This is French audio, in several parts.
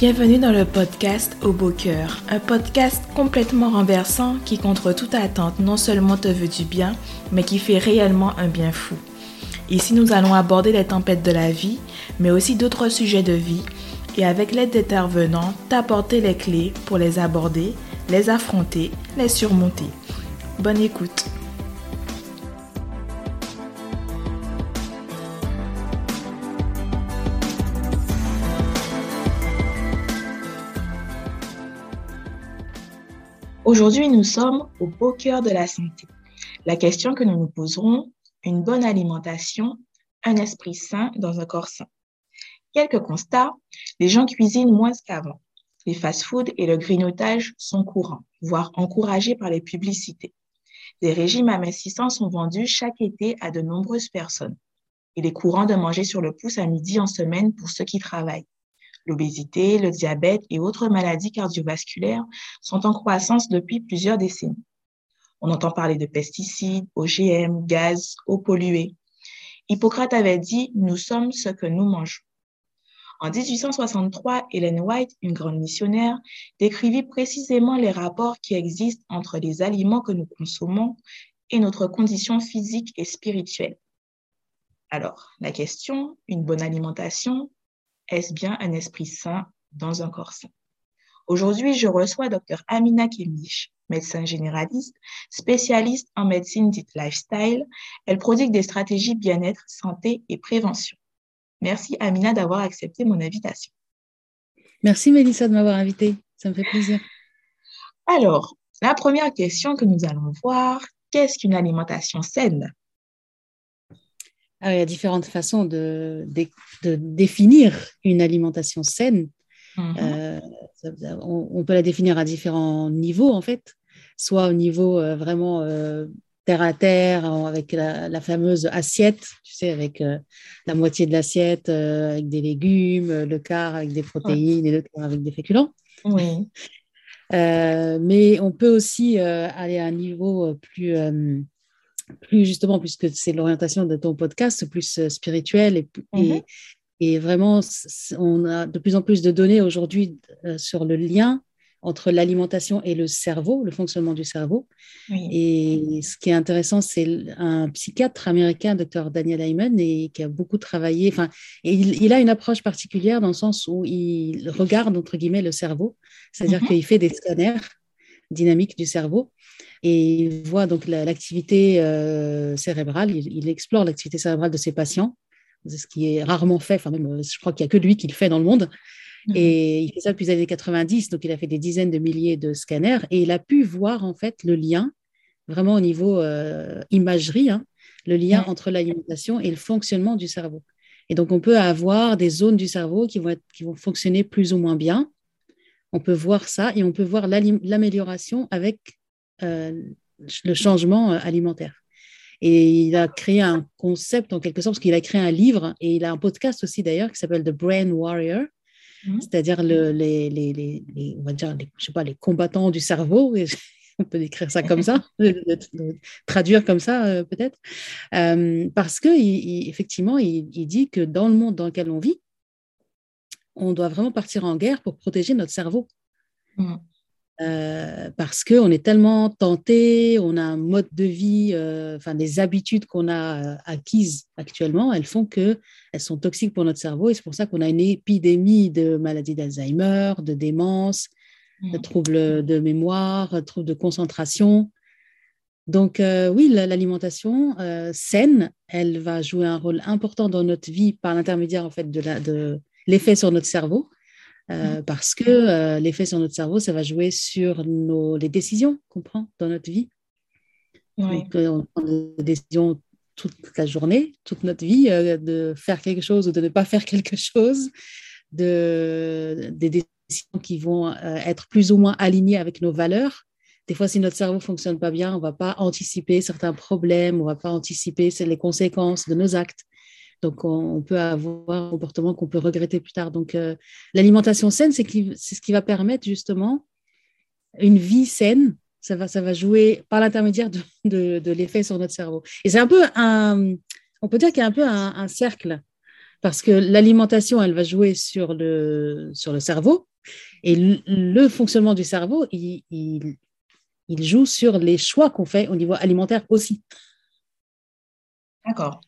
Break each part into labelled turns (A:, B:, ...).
A: Bienvenue dans le podcast Au Beau Cœur, un podcast complètement renversant qui, contre toute attente, non seulement te veut du bien, mais qui fait réellement un bien fou. Ici, nous allons aborder les tempêtes de la vie, mais aussi d'autres sujets de vie, et avec l'aide d'intervenants, t'apporter les clés pour les aborder, les affronter, les surmonter. Bonne écoute. Aujourd'hui, nous sommes au beau cœur de la santé. La question que nous nous poserons, une bonne alimentation, un esprit sain dans un corps sain. Quelques constats, les gens cuisinent moins qu'avant. Les fast-foods et le grignotage sont courants, voire encouragés par les publicités. Des régimes amincissants sont vendus chaque été à de nombreuses personnes. Il est courant de manger sur le pouce à midi en semaine pour ceux qui travaillent. L'obésité, le diabète et autres maladies cardiovasculaires sont en croissance depuis plusieurs décennies. On entend parler de pesticides, OGM, gaz, eau polluée. Hippocrate avait dit Nous sommes ce que nous mangeons. En 1863, Helen White, une grande missionnaire, décrivit précisément les rapports qui existent entre les aliments que nous consommons et notre condition physique et spirituelle. Alors, la question, une bonne alimentation, est-ce bien un esprit sain dans un corps sain Aujourd'hui, je reçois Dr Amina Kemich, médecin généraliste, spécialiste en médecine dite lifestyle. Elle prodigue des stratégies bien-être, santé et prévention. Merci Amina d'avoir accepté mon invitation.
B: Merci Mélissa de m'avoir invitée. Ça me fait plaisir.
A: Alors, la première question que nous allons voir, qu'est-ce qu'une alimentation saine?
B: Ah, il y a différentes façons de, définir une alimentation saine. Mhm. Euh, on, peut la définir à différents niveaux, en fait, soit au niveau euh, vraiment euh, terre à terre, avec la, fameuse assiette, tu sais, avec la moitié de l'assiette avec des légumes, le quart avec des protéines et le quart avec des féculents. Oui. mais on peut aussi aller à un niveau plus plus justement, puisque c'est l'orientation de ton podcast, plus euh, spirituel et, mhm. et, vraiment, on a de plus en plus de données aujourd'hui euh, sur le lien entre l'alimentation et le cerveau, le fonctionnement du cerveau. Et ce qui est intéressant, c'est un psychiatre américain, Dr. Daniel Hyman, et qui a beaucoup travaillé. Enfin, il, il, a une approche particulière dans le sens où il regarde entre guillemets le cerveau, c'est-à-dire mhm. qu'il fait des scanners dynamiques du cerveau et il voit donc l'activité euh, cérébrale, il, explore l'activité cérébrale de ses patients, ce qui est rarement fait, enfin même euh, je crois qu'il n'y a que lui qui le fait dans le monde. Mhm. Et il fait ça depuis les années 90, donc il a fait des dizaines de milliers de scanners et il a pu voir en fait le lien, vraiment au niveau euh, imagerie, hein, le lien entre l'alimentation et le fonctionnement du cerveau. Et donc on peut avoir des zones du cerveau qui vont, être, qui vont fonctionner plus ou moins bien. On peut voir ça et on peut voir l'amélioration avec euh, le changement euh, alimentaire. Et il a créé un concept en quelque sorte, parce qu'il a créé un livre et il a un podcast aussi d'ailleurs qui s'appelle The Brain Warrior, mhm. c'est-à-dire le, les, les, les, on va dire, je sais pas, les combattants du cerveau. on peut décrire ça comme ça, traduire comme ça euh, peut-être, parce que il, effectivement, il, il, dit que dans le monde dans lequel on vit, on doit vraiment partir en guerre pour protéger notre cerveau. Mhm. Euh, parce qu'on est tellement tenté, on a un mode de vie, euh, enfin des habitudes qu'on a euh, acquises actuellement, elles font que elles sont toxiques pour notre cerveau et c'est pour ça qu'on a une épidémie de maladies d'Alzheimer, de démence, de mmh. troubles de mémoire, de troubles de concentration. Donc oui, l'alimentation saine, elle va jouer un rôle important dans notre vie par l'intermédiaire en fait de l'effet sur notre cerveau euh, parce que euh, l'effet sur notre cerveau, ça va jouer sur nos, les décisions qu'on prend dans notre vie. Donc, euh, on prend des décisions toute la journée, toute notre vie, de faire quelque chose ou de ne pas faire quelque chose, de, des décisions qui vont être plus ou moins alignées avec nos valeurs. Des fois, si notre cerveau fonctionne pas bien, on va pas anticiper certains problèmes, on va pas anticiper les conséquences de nos actes. Donc, on, peut avoir un comportement qu'on peut regretter plus tard. Donc, euh, l'alimentation saine, c'est ce qui va permettre justement une vie saine. Ça va, ça va jouer par l'intermédiaire de, l'effet sur notre cerveau. Et c'est un peu un, on peut dire qu'il y a un peu un, cercle Parce que l'alimentation, elle va jouer sur le, sur le cerveau. Et le, fonctionnement du cerveau, il, il, joue sur les choix qu'on fait au niveau alimentaire aussi.
A: D'accord.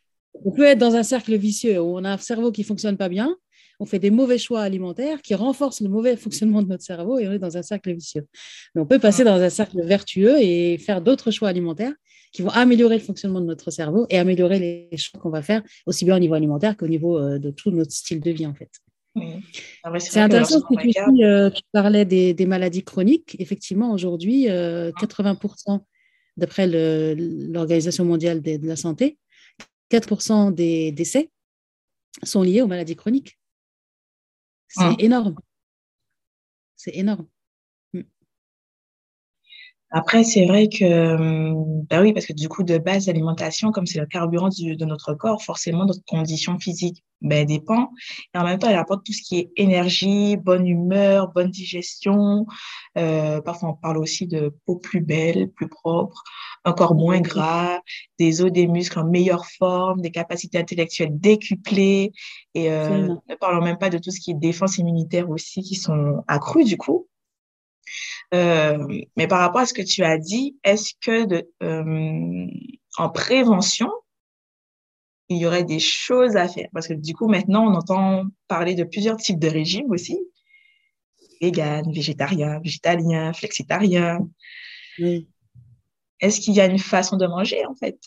B: On peut être dans un cercle vicieux où on a un cerveau qui ne fonctionne pas bien, on fait des mauvais choix alimentaires qui renforcent le mauvais fonctionnement de notre cerveau et on est dans un cercle vicieux. Mais on peut passer dans un cercle vertueux et faire d'autres choix alimentaires qui vont améliorer le fonctionnement de notre cerveau et améliorer les choix qu'on va faire aussi bien au niveau alimentaire qu'au niveau euh, de tout notre style de vie en fait. Ah c'est intéressant que tu, euh, tu parlais des, maladies chroniques. Effectivement, aujourd'hui, 80%, euh, d'après l'Organisation mondiale de, la santé, 4% des décès sont liés aux maladies chroniques. C'est ah. énorme. C'est énorme.
A: Après, c'est vrai que, bah oui, parce que du coup, de base, l'alimentation, comme c'est le carburant de notre corps, forcément, notre condition physique ben, dépend. Et en même temps, elle apporte tout ce qui est énergie, bonne humeur, bonne digestion. Euh, parfois, on parle aussi de peau plus belle, plus propre, un corps moins gras, des os, des muscles en meilleure forme, des capacités intellectuelles décuplées. Et euh, ne parlons même pas de tout ce qui est défense immunitaire aussi, qui sont accrues du coup. Euh, mais par rapport à ce que tu as dit, est-ce que de, euh, en prévention, il y aurait des choses à faire? Parce que du coup, maintenant, on entend parler de plusieurs types de régimes aussi. Vegan, végétarien, végétalien, flexitarien. Est-ce qu'il y a une façon de manger, en fait?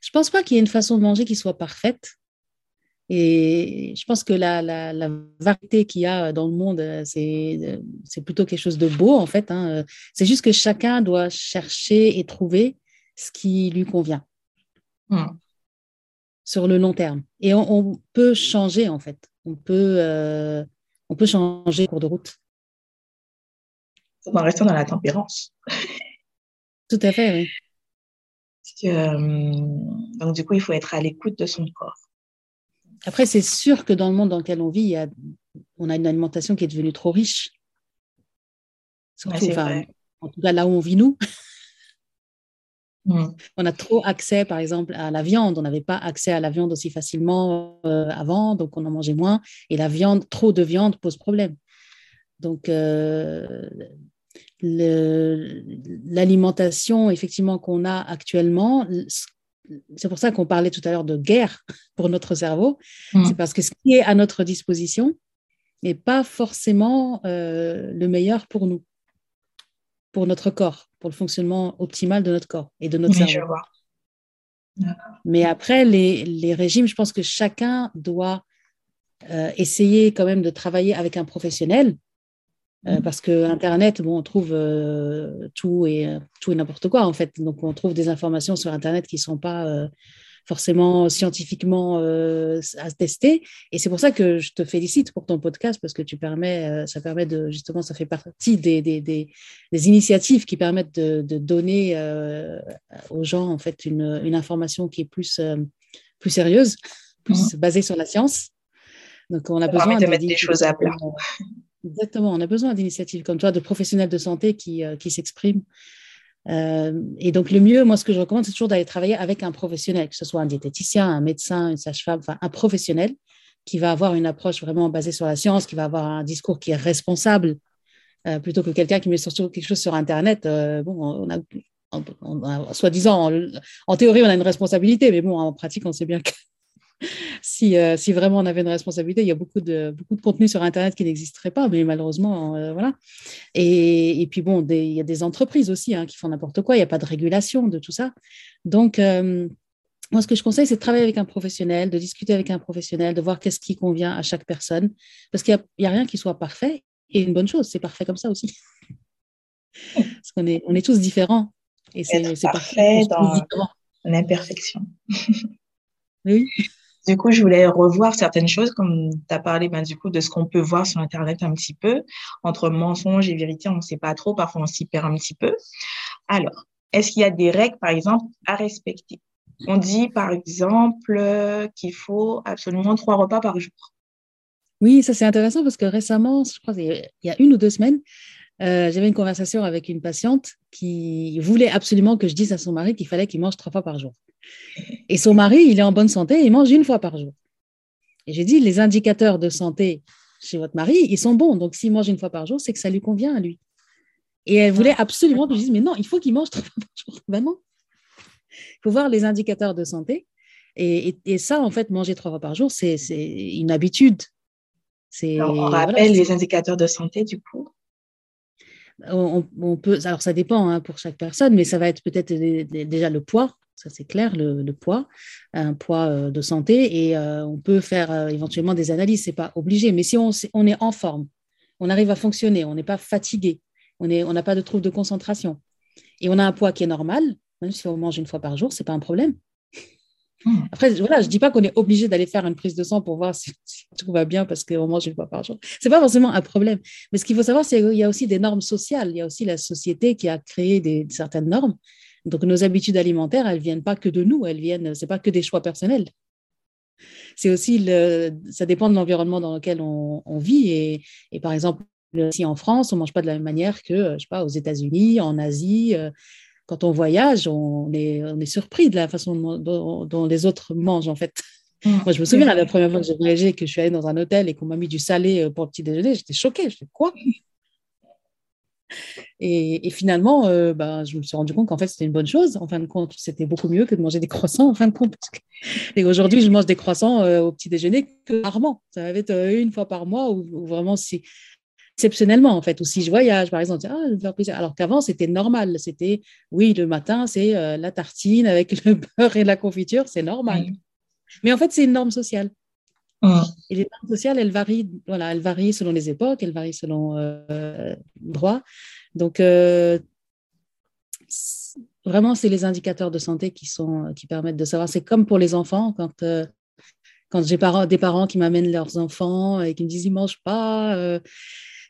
B: Je pense pas qu'il y ait une façon de manger qui soit parfaite. Et je pense que la, la, variété qu'il y a dans le monde, c'est, c'est plutôt quelque chose de beau, en fait. Hein. C'est juste que chacun doit chercher et trouver ce qui lui convient hmm. sur le long terme. Et on, peut changer, en fait. On peut, euh, on peut changer cours de route.
A: En restant dans la tempérance.
B: Tout à fait, oui.
A: Que, euh, donc, du coup, il faut être à l'écoute de son corps.
B: Après, c'est sûr que dans le monde dans lequel on vit, on a une alimentation qui est devenue trop riche. Surtout, en tout cas, là où on vit, nous. Mm. On a trop accès, par exemple, à la viande. On n'avait pas accès à la viande aussi facilement euh, avant, donc on en mangeait moins. Et la viande, trop de viande pose problème. Donc, euh, l'alimentation, effectivement, qu'on a actuellement, c'est pour ça qu'on parlait tout à l'heure de guerre pour notre cerveau. Mm. C'est parce que ce qui est à notre disposition n'est pas forcément euh, le meilleur pour nous, pour notre corps, pour le fonctionnement optimal de notre corps et de notre cerveau. Mais après, les, régimes, je pense que chacun doit euh, essayer quand même de travailler avec un professionnel euh, parce que Internet, bon, on trouve euh, tout et euh, tout et n'importe quoi en fait. Donc on trouve des informations sur Internet qui sont pas forcément scientifiquement à tester. Et c'est pour ça que je te félicite pour ton podcast parce que tu permets, ça permet de justement, ça fait partie des, des, des, des initiatives qui permettent de, de donner aux gens en fait une, une information qui est plus plus sérieuse, plus mm. basée sur la science.
A: Donc on a besoin de mettre des choses à plat.
B: Exactement, on a besoin d'initiatives comme toi, de professionnels de santé qui, euh, qui s'expriment. Euh, et donc, le mieux, moi, ce que je recommande, c'est toujours d'aller travailler avec un professionnel, que ce soit un diététicien, un médecin, une sage-femme, enfin, un professionnel qui va avoir une approche vraiment basée sur la science, qui va avoir un discours qui est responsable, euh, plutôt que quelqu'un qui met surtout quelque chose sur Internet. bon, on a, soi-disant, en, en, théorie, on a une responsabilité, mais bon, en pratique, on sait bien que si, euh, si, vraiment on avait une responsabilité, il y a beaucoup de, beaucoup de contenu sur Internet qui n'existerait pas, mais malheureusement, euh, voilà. Et, et, puis bon, il y a des entreprises aussi hein, qui font n'importe quoi, il n'y a pas de régulation de tout ça. Donc, euh, moi, ce que je conseille, c'est de travailler avec un professionnel, de discuter avec un professionnel, de voir qu'est-ce qui convient à chaque personne, parce qu'il n'y a, rien qui soit parfait, et une bonne chose, c'est parfait comme ça aussi. parce qu'on est, on est tous différents.
A: Et c'est parfait, parfait dans l'imperfection.
B: oui.
A: Du coup, je voulais revoir certaines choses, comme tu as parlé ben, du coup de ce qu'on peut voir sur Internet un petit peu. Entre mensonges et vérité, on ne sait pas trop, parfois on s'y perd un petit peu. Alors, est-ce qu'il y a des règles, par exemple, à respecter? On dit, par exemple, qu'il faut absolument trois repas par jour.
B: Oui, ça c'est intéressant parce que récemment, je crois il y a une ou deux semaines, euh, j'avais une conversation avec une patiente qui voulait absolument que je dise à son mari qu'il fallait qu'il mange trois fois par jour. Et son mari, il est en bonne santé, il mange une fois par jour. Et j'ai dit, les indicateurs de santé chez votre mari, ils sont bons. Donc, s'il mange une fois par jour, c'est que ça lui convient à lui. Et elle voulait absolument que je dise, mais non, il faut qu'il mange trois fois par jour. Ben non. Il faut voir les indicateurs de santé. Et, ça, en fait, manger trois fois par jour, c'est une habitude.
A: on rappelle les indicateurs de santé, du coup?
B: On, peut, alors ça dépend hein, pour chaque personne, mais ça va être peut-être déjà le poids, ça c'est clair, le, poids, un poids euh, de santé, et euh, on peut faire euh, éventuellement des analyses, c'est pas obligé, mais si on, on, est en forme, on arrive à fonctionner, on n'est pas fatigué, on n'a on pas de trouble de concentration, et on a un poids qui est normal, même si on mange une fois par jour, c'est pas un problème. Hmm. Après, voilà, je ne dis pas qu'on est obligé d'aller faire une prise de sang pour voir si, tout va bien parce qu'on mange une fois par jour. Ce n'est pas forcément un problème. Mais ce qu'il faut savoir, c'est qu'il y a aussi des normes sociales. Il y a aussi la société qui a créé des, certaines normes. Donc, nos habitudes alimentaires, elles ne viennent pas que de nous. Elles viennent, ce n'est pas que des choix personnels. C'est aussi, le, ça dépend de l'environnement dans lequel on, vit. Et, et, par exemple, ici en France, on ne mange pas de la même manière que, je sais pas, aux États-Unis, en Asie. Euh, quand on voyage, on est, on est surpris de la façon dont, les autres mangent, en fait. Mm. Moi, je me souviens, la première fois que j'ai voyagé, que je suis allée dans un hôtel et qu'on m'a mis du salé euh, pour le petit déjeuner, j'étais choquée. Je fais quoi? Et, finalement, euh, ben, je me suis rendu compte qu'en fait, c'était une bonne chose. En fin de compte, c'était beaucoup mieux que de manger des croissants, en fin de compte. Et aujourd'hui, je mange des croissants euh, au petit déjeuner que rarement. Ça va être une fois par mois ou, vraiment si, exceptionnellement, en fait. Ou si je voyage, par exemple, ah, alors qu'avant, c'était normal. C'était, oui, le matin, c'est euh, la tartine avec le beurre et la confiture, c'est normal. Mais en fait, c'est une norme sociale. Et les normes sociales, elles varient, voilà, elles varient selon les époques, elles varient selon euh, le droit. Donc, euh, vraiment, c'est les indicateurs de santé qui, sont, qui permettent de savoir. C'est comme pour les enfants, quand, quand j'ai des parents qui m'amènent leurs enfants et qui me disent ils ne mangent pas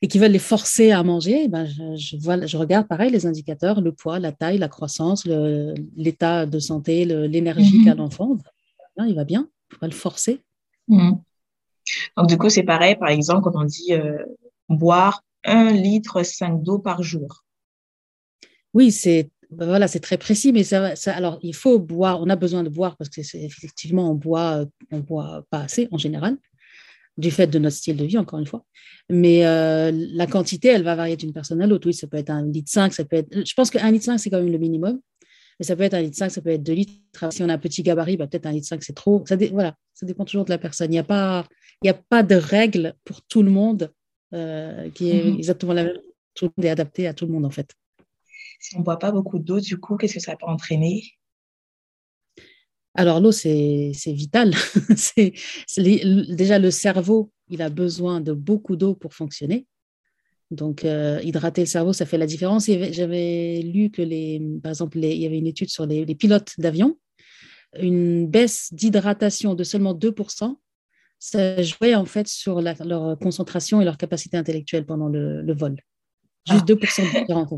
B: et qui veulent les forcer à manger, eh ben je, vois, je regarde pareil les indicateurs, le poids, la taille, la croissance, l'état de santé, l'énergie mhm. qu'a l'enfant. Il va bien, il faut pas le forcer.
A: Mhm. Donc, du coup, c'est pareil, par exemple, quand on dit euh, boire un litre 5 d'eau par jour.
B: Oui, c'est ben voilà, très précis, mais ça, alors il faut boire, on a besoin de boire parce que effectivement on boit, on boit pas assez en général du fait de notre style de vie, encore une fois. Mais euh, la quantité, elle va varier d'une personne à l'autre. Oui, ça peut être un litre 5, ça peut être. Je pense qu'un litre 5, c'est quand même le minimum. Mais ça peut être un litre 5, ça peut être deux litres. Si on a un petit gabarit, bah, peut-être un litre 5, c'est trop. Ça voilà, ça dépend toujours de la personne. Il n'y a, pas, a pas de règle pour tout le monde euh, qui est mm-hmm. exactement la même. Tout le monde est adapté à tout le monde, en fait.
A: Si on ne boit pas beaucoup d'eau, du coup, qu'est-ce que ça peut entraîner?
B: Alors l'eau, c'est vital. déjà le cerveau, il a besoin de beaucoup d'eau pour fonctionner. Donc euh, hydrater le cerveau, ça fait la différence. J'avais lu que les, par exemple, il y avait une étude sur les, pilotes d'avion, une baisse d'hydratation de seulement 2%, ça jouait en fait sur leur concentration et leur capacité intellectuelle pendant le, vol. Juste 2% ah. de différence.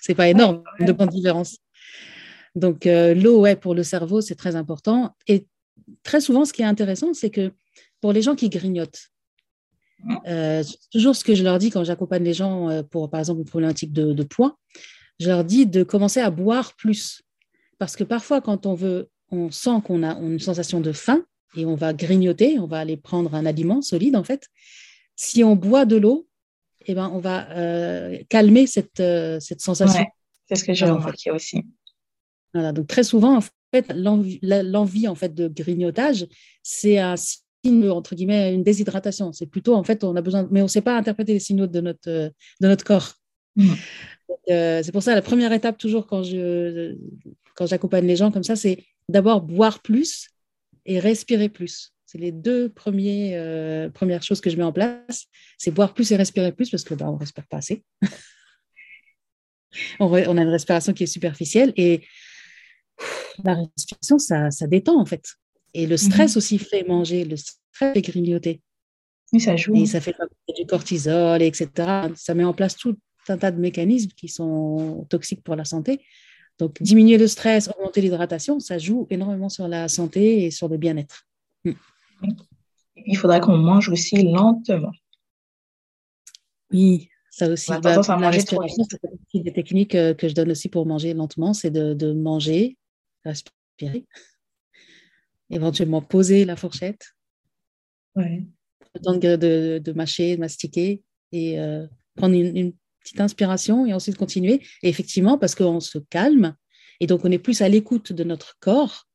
B: C'est pas énorme, de points de différence. Donc, euh, l'eau, ouais, pour le cerveau, c'est très important. Et très souvent, ce qui est intéressant, c'est que pour les gens qui grignotent, euh, toujours ce que je leur dis quand j'accompagne les gens euh, pour, par exemple, une problématique de, de, poids, je leur dis de commencer à boire plus. Parce que parfois, quand on veut, on sent qu'on a une sensation de faim et on va grignoter, on va aller prendre un aliment solide, en fait. Si on boit de l'eau, eh ben, on va calmer cette, cette sensation.
A: c'est ce que j'ai remarqué aussi
B: donc très souvent, en fait, l'envie en fait de grignotage, c'est un signe entre guillemets une déshydratation. C'est plutôt en fait on a besoin, mais on ne sait pas interpréter les signaux de notre de notre corps. Mm. Euh, c'est pour ça la première étape toujours quand je quand j'accompagne les gens comme ça, c'est d'abord boire plus et respirer plus. C'est les deux premiers, euh, premières choses que je mets en place. C'est boire plus et respirer plus parce que bah, on ne respire pas assez. on, on, a une respiration qui est superficielle et la respiration, ça, ça, détend en fait. Et le stress mhm. aussi fait manger, le stress fait grignoter.
A: Oui, ça joue.
B: Et ça fait du cortisol, etc. Ça met en place tout un tas de mécanismes qui sont toxiques pour la santé. Donc, diminuer le stress, augmenter l'hydratation, ça joue énormément sur la santé et sur le bien-être.
A: Hmm. Il faudra qu'on mange aussi lentement.
B: Oui, ça aussi. Bah, la respiration, c'est des techniques euh, que je donne aussi pour manger lentement, c'est de, de, manger respirer, éventuellement poser la fourchette
A: Ouais.
B: Le temps de, de, mâcher, de mastiquer et prendre une, petite inspiration et ensuite continuer. Et effectivement, parce qu'on se calme et donc on est plus à l'écoute de notre corps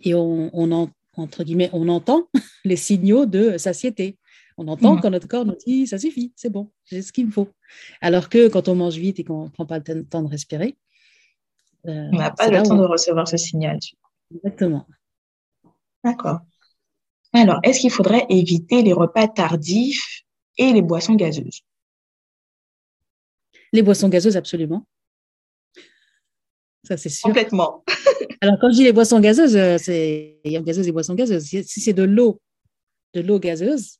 B: et on, on entre guillemets, on entend les signaux de satiété. On entend quand notre corps nous dit ça suffit, c'est bon, j'ai ce qu'il me faut. Alors que quand on mange vite et qu'on ne prend pas le temps de respirer,
A: euh, on n'a pas le temps de recevoir ce signal.
B: Exactement.
A: D'accord. Alors, est-ce qu'il faudrait éviter les repas tardifs et les boissons gazeuses?
B: Les boissons gazeuses, absolument. Ça, c'est sûr.
A: Complètement.
B: Alors, quand je dis les boissons gazeuses, euh, c'est il y a gazeuses et boissons gazeuses. Si c'est de l'eau, de l'eau gazeuse,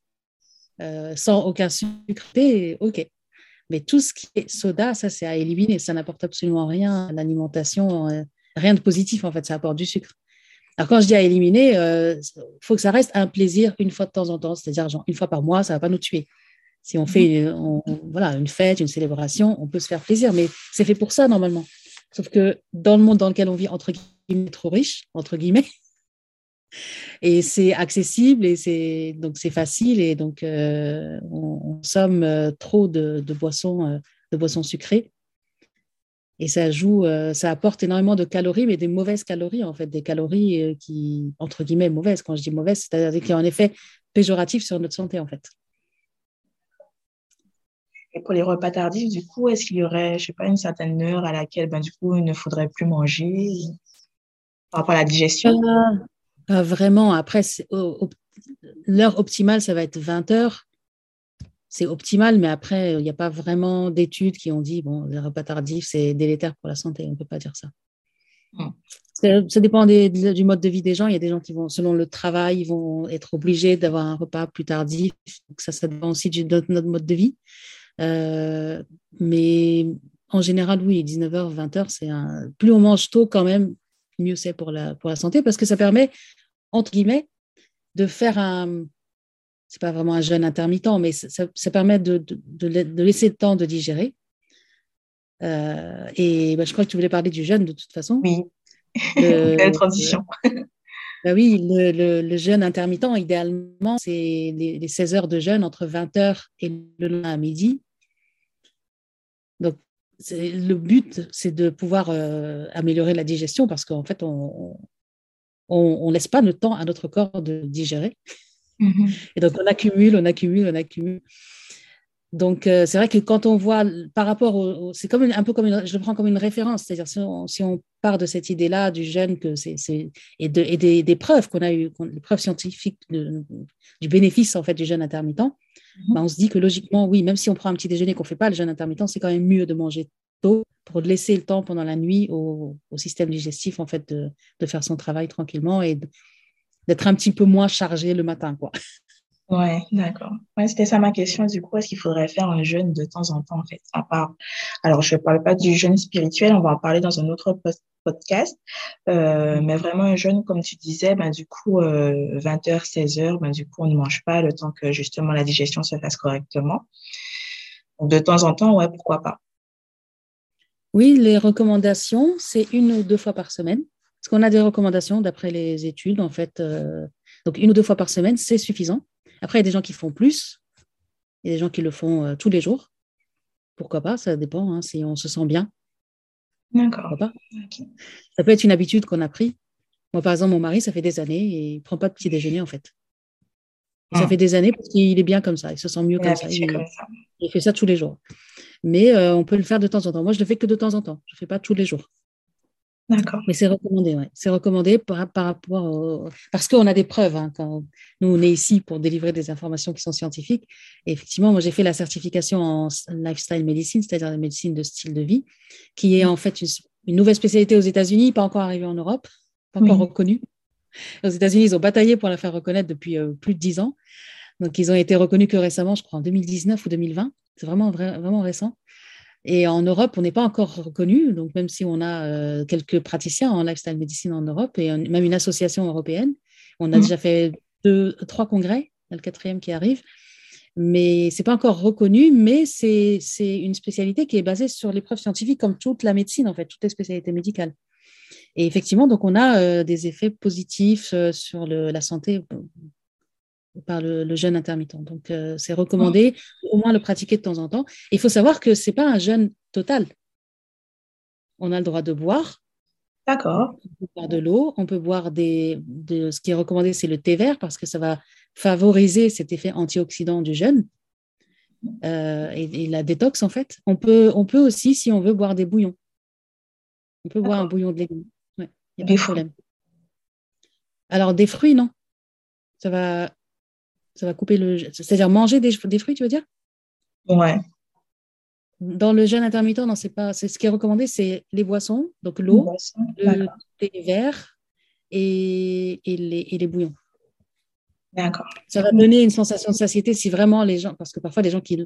B: euh, sans aucun sucre, ok. Mais tout ce qui est soda, ça, c'est à éliminer. Ça n'apporte absolument rien à l'alimentation, euh, rien de positif, en fait. Ça apporte du sucre. Alors, quand je dis à éliminer, il faut que ça reste un plaisir une fois de temps en temps. C'est-à-dire, genre, une fois par mois, ça ne va pas nous tuer. Si on fait une, voilà, une fête, une célébration, on peut se faire plaisir, mais c'est fait pour ça, normalement. Sauf que dans le monde dans lequel on vit, entre guillemets, trop riche, entre guillemets, et c'est accessible et c'est donc c'est facile et donc euh, on, consomme euh, trop de, boissons euh, de boissons sucrées et ça joue ça apporte énormément de calories mais des mauvaises calories en fait des calories qui entre guillemets mauvaises. Quand je dis mauvaises c'est-à-dire qui ont un effet péjoratif sur notre santé en fait.
A: Et pour les repas tardifs, du coup, est-ce qu'il y aurait, je sais pas, une certaine heure à laquelle, ben, du coup, il ne faudrait plus manger par rapport à la digestion?
B: Euh, Vraiment, après, l'heure optimale, ça va être 20 heures. C'est optimal, mais après, il n'y a pas vraiment d'études qui ont dit, bon, les repas tardifs, c'est délétère pour la santé. On ne peut pas dire ça. Hmm. Ça, dépend du mode de vie des gens. Il y a des gens qui vont, selon le travail, ils vont être obligés d'avoir un repas plus tardif. Ça, ça dépend aussi de notre mode de vie. Euh, mais en général, oui, 19h, 20h, c'est un... plus on mange tôt quand même, mieux c'est pour la, pour la santé parce que ça permet, entre guillemets, de faire un. C'est pas vraiment un jeûne intermittent, mais ça, ça permet de, de, de, laisser le temps de digérer. Euh, et bah, je crois que tu voulais parler du jeûne de toute façon.
A: Oui, la transition.
B: bah oui, le, le, le, jeûne intermittent, idéalement, c'est les, les, 16 heures de jeûne entre 20h et le lendemain à midi. Donc, le but, c'est de pouvoir euh, améliorer la digestion parce qu'en fait, on ne laisse pas le temps à notre corps de digérer. Mm-hmm. Et donc, on accumule, on accumule, on accumule. Donc, euh, c'est vrai que quand on voit par rapport au. c'est comme un peu comme une, je le prends comme une référence, c'est-à-dire si on, si on, part de cette idée-là du jeûne que c'est, et, de, et des, des, preuves qu'on a eues, les preuves scientifiques du bénéfice en fait du jeûne intermittent, Mhm. Bah, on se dit que logiquement, oui, même si on prend un petit déjeuner, qu'on ne fait pas le jeûne intermittent, c'est quand même mieux de manger tôt pour laisser le temps pendant la nuit au, système digestif en fait de, de, faire son travail tranquillement et d'être un petit peu moins chargé le matin. Quoi.
A: Ouais, d'accord. Ouais, c'était ça ma question. Du coup, est-ce qu'il faudrait faire un jeûne de temps en temps, en fait, à part. Alors, je ne parle pas du jeûne spirituel, on va en parler dans un autre podcast. Euh, mais vraiment, un jeûne, comme tu disais, ben, du coup, 20h, 16h, ben, du coup, on ne mange pas le temps que justement la digestion se fasse correctement. Donc, de temps en temps, ouais, pourquoi pas.
B: Oui, les recommandations, c'est une ou deux fois par semaine. Parce qu'on a des recommandations d'après les études, en fait. Euh, donc, une ou deux fois par semaine, c'est suffisant. Après, il y a des gens qui font plus. Il y a des gens qui le font euh, tous les jours. Pourquoi pas? Ça dépend hein, si on se sent bien.
A: D'accord.
B: Ça peut être une habitude qu'on a pris. Moi, par exemple, mon mari, ça fait des années et il ne prend pas de petit déjeuner, en fait. Ça ah. fait des années parce qu'il est bien comme ça, il se sent mieux comme ça. Il, fait ça tous les jours. Mais euh, on peut le faire de temps en temps. Moi, je ne le fais que de temps en temps. Je ne fais pas tous les jours.
A: D'accord.
B: Mais c'est recommandé, oui. C'est recommandé par, par, rapport au... Parce qu'on a des preuves. Hein, quand nous, on est ici pour délivrer des informations qui sont scientifiques. Et effectivement, moi, j'ai fait la certification en lifestyle medicine, c'est-à-dire la médecine de style de vie, qui est en fait une, nouvelle spécialité aux États-Unis, pas encore arrivée en Europe, pas encore reconnue. Aux États-Unis, ils ont bataillé pour la faire reconnaître depuis euh, plus de dix ans. Donc, ils ont été reconnus que récemment, je crois en 2019 ou 2020. C'est vraiment, vraiment récent. Et en Europe, on n'est pas encore reconnu. Donc, même si on a euh, quelques praticiens en lifestyle médecine en Europe et même une association européenne, on a mmh. déjà fait deux, trois congrès, le quatrième qui arrive. Mais c'est pas encore reconnu, mais c'est une spécialité qui est basée sur l'épreuve scientifique, comme toute la médecine, en fait, toutes les spécialités médicales. Et effectivement, donc on a euh, des effets positifs euh, sur le, la santé par le, jeûne intermittent. Donc, c'est recommandé au moins le pratiquer de temps en temps. Il faut savoir que ce n'est pas un jeûne total. On a le droit de boire.
A: D'accord.
B: On peut boire de l'eau, on peut boire des. De, ce qui est recommandé, c'est le thé vert parce que ça va favoriser cet effet antioxydant du jeûne et, la détox, en fait. On peut, on peut aussi, si on veut, boire des bouillons. On peut boire un bouillon de légumes. Il n'y a pas de problème. Alors, des fruits, non. Ça va, ça va couper le. C'est-à-dire manger des, fruits, tu veux dire?
A: Ouais.
B: Dans le jeûne intermittent, non, c'est pas. C'est ce qui est recommandé, c'est les boissons, donc l'eau, le thé vert et, et, les, et les bouillons.
A: D'accord.
B: Ça va donner une sensation de satiété si vraiment les gens, parce que parfois les gens qui,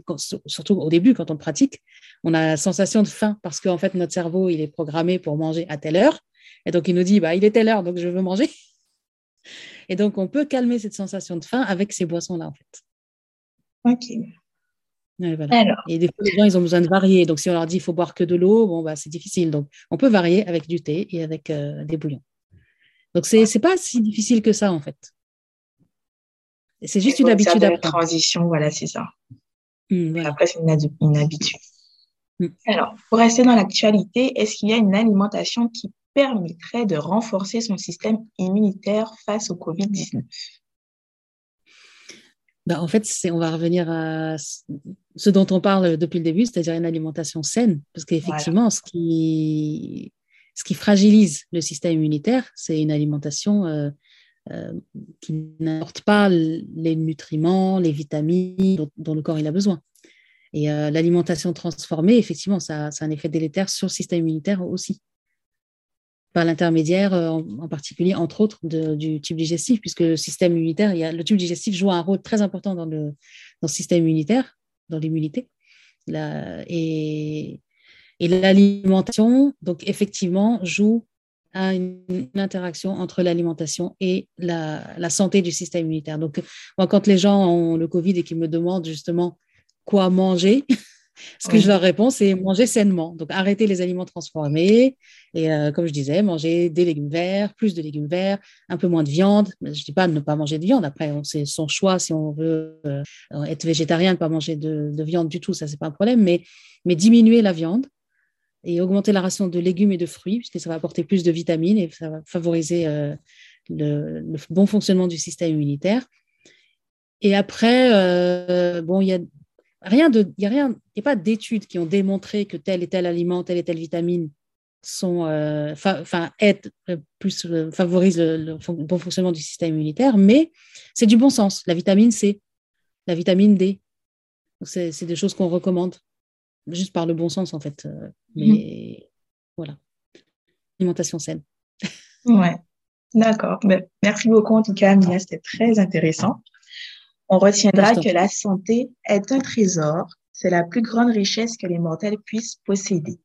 B: surtout au début quand on pratique, on a la sensation de faim parce qu'en fait notre cerveau il est programmé pour manger à telle heure et donc il nous dit bah il est telle heure donc je veux manger. Et donc on peut calmer cette sensation de faim avec ces boissons là en fait.
A: Ok.
B: Et des fois les gens ils ont besoin de varier donc si on leur dit il faut boire que de l'eau bon bah c'est difficile donc on peut varier avec du thé et avec euh, des bouillons. Donc c'est n'est pas si difficile que ça en fait. C'est juste une habitude
A: à transition, voilà, c'est ça. Mmh, Après, c'est une, habitude. Mmh. Alors, pour rester dans l'actualité, est-ce qu'il y a une alimentation qui permettrait de renforcer son système immunitaire face au Covid-19
B: bah, en fait, on va revenir à ce dont on parle depuis le début, c'est-à-dire une alimentation saine, parce qu'effectivement, ce, qui, ce qui fragilise le système immunitaire, c'est une alimentation euh, euh, qui n'apporte pas les nutriments, les vitamines dont, le corps il a besoin. Et euh, l'alimentation transformée, effectivement, ça, a un effet délétère sur le système immunitaire aussi, par l'intermédiaire, euh, en, particulier, entre autres, du tube digestif, puisque le système immunitaire, il y a, le tube digestif joue un rôle très important dans le, dans système immunitaire, dans l'immunité. Et, et l'alimentation, donc effectivement, joue à une, interaction entre l'alimentation et la, santé du système immunitaire. Donc, moi, quand les gens ont le Covid et qu'ils me demandent justement quoi manger, ce que je leur réponds, c'est manger sainement. Donc, arrêter les aliments transformés et, euh, comme je disais, manger des légumes verts, plus de légumes verts, un peu moins de viande. Je ne dis pas ne pas manger de viande. Après, c'est son choix si on veut euh, être végétarien, ne pas manger de, de, viande du tout, ça, c'est pas un problème. Mais, mais diminuer la viande et augmenter la ration de légumes et de fruits, puisque ça va apporter plus de vitamines et ça va favoriser euh, le, bon fonctionnement du système immunitaire. Et après, euh, bon, il y a rien de, il y a rien, il a pas d'études qui ont démontré que tel et tel aliment, telle et telle vitamine sont, euh, enfin, aident plus, favorisent le, bon fonctionnement du système immunitaire, mais c'est du bon sens. La vitamine C, la vitamine D, c'est des choses qu'on recommande juste par le bon sens en fait. Euh, mais mhm. voilà, alimentation saine.
A: ouais, d'accord. Ben, merci beaucoup en tout cas, Mia, c'était très intéressant. On retiendra que la santé est un trésor, c'est la plus grande richesse que les mortels puissent posséder.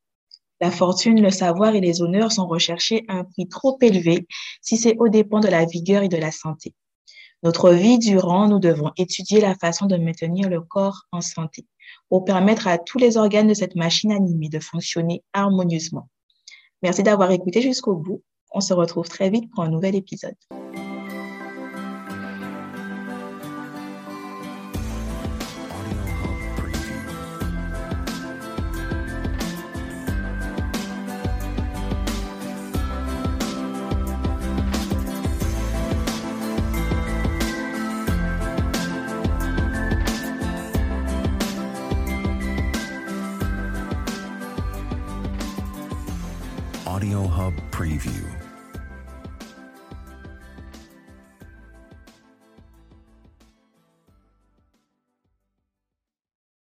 A: La fortune, le savoir et les honneurs sont recherchés à un prix trop élevé si c'est au dépend de la vigueur et de la santé. Notre vie durant, nous devons étudier la façon de maintenir le corps en santé pour permettre à tous les organes de cette machine animée de fonctionner harmonieusement. Merci d'avoir écouté jusqu'au bout. On se retrouve très vite pour un nouvel épisode.